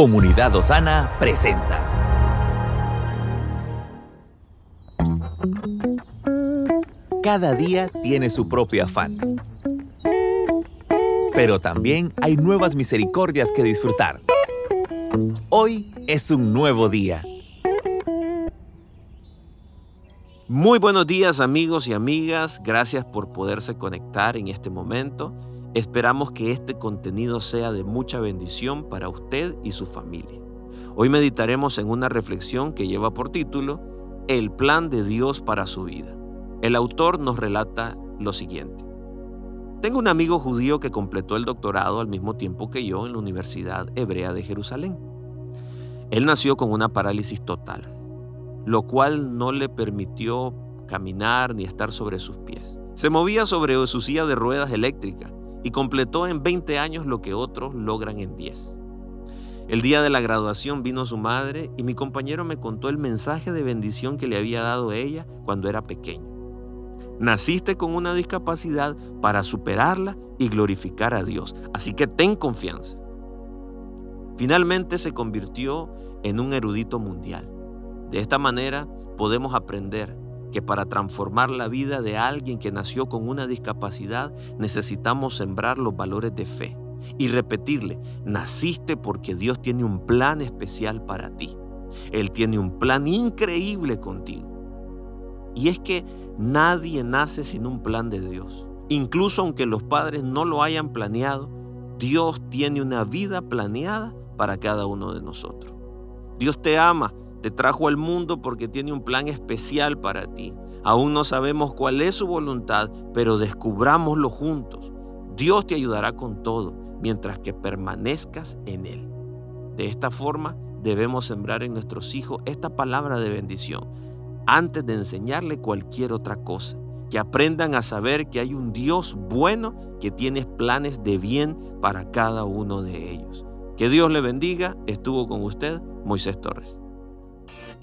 Comunidad Osana presenta. Cada día tiene su propio afán. Pero también hay nuevas misericordias que disfrutar. Hoy es un nuevo día. Muy buenos días amigos y amigas, gracias por poderse conectar en este momento. Esperamos que este contenido sea de mucha bendición para usted y su familia. Hoy meditaremos en una reflexión que lleva por título El plan de Dios para su vida. El autor nos relata lo siguiente. Tengo un amigo judío que completó el doctorado al mismo tiempo que yo en la Universidad Hebrea de Jerusalén. Él nació con una parálisis total, lo cual no le permitió caminar ni estar sobre sus pies. Se movía sobre su silla de ruedas eléctrica y completó en 20 años lo que otros logran en 10. El día de la graduación vino su madre y mi compañero me contó el mensaje de bendición que le había dado ella cuando era pequeño. Naciste con una discapacidad para superarla y glorificar a Dios, así que ten confianza. Finalmente se convirtió en un erudito mundial. De esta manera podemos aprender que para transformar la vida de alguien que nació con una discapacidad necesitamos sembrar los valores de fe y repetirle, naciste porque Dios tiene un plan especial para ti. Él tiene un plan increíble contigo. Y es que nadie nace sin un plan de Dios. Incluso aunque los padres no lo hayan planeado, Dios tiene una vida planeada para cada uno de nosotros. Dios te ama te trajo al mundo porque tiene un plan especial para ti. Aún no sabemos cuál es su voluntad, pero descubrámoslo juntos. Dios te ayudará con todo mientras que permanezcas en Él. De esta forma debemos sembrar en nuestros hijos esta palabra de bendición antes de enseñarle cualquier otra cosa. Que aprendan a saber que hay un Dios bueno que tiene planes de bien para cada uno de ellos. Que Dios le bendiga. Estuvo con usted Moisés Torres.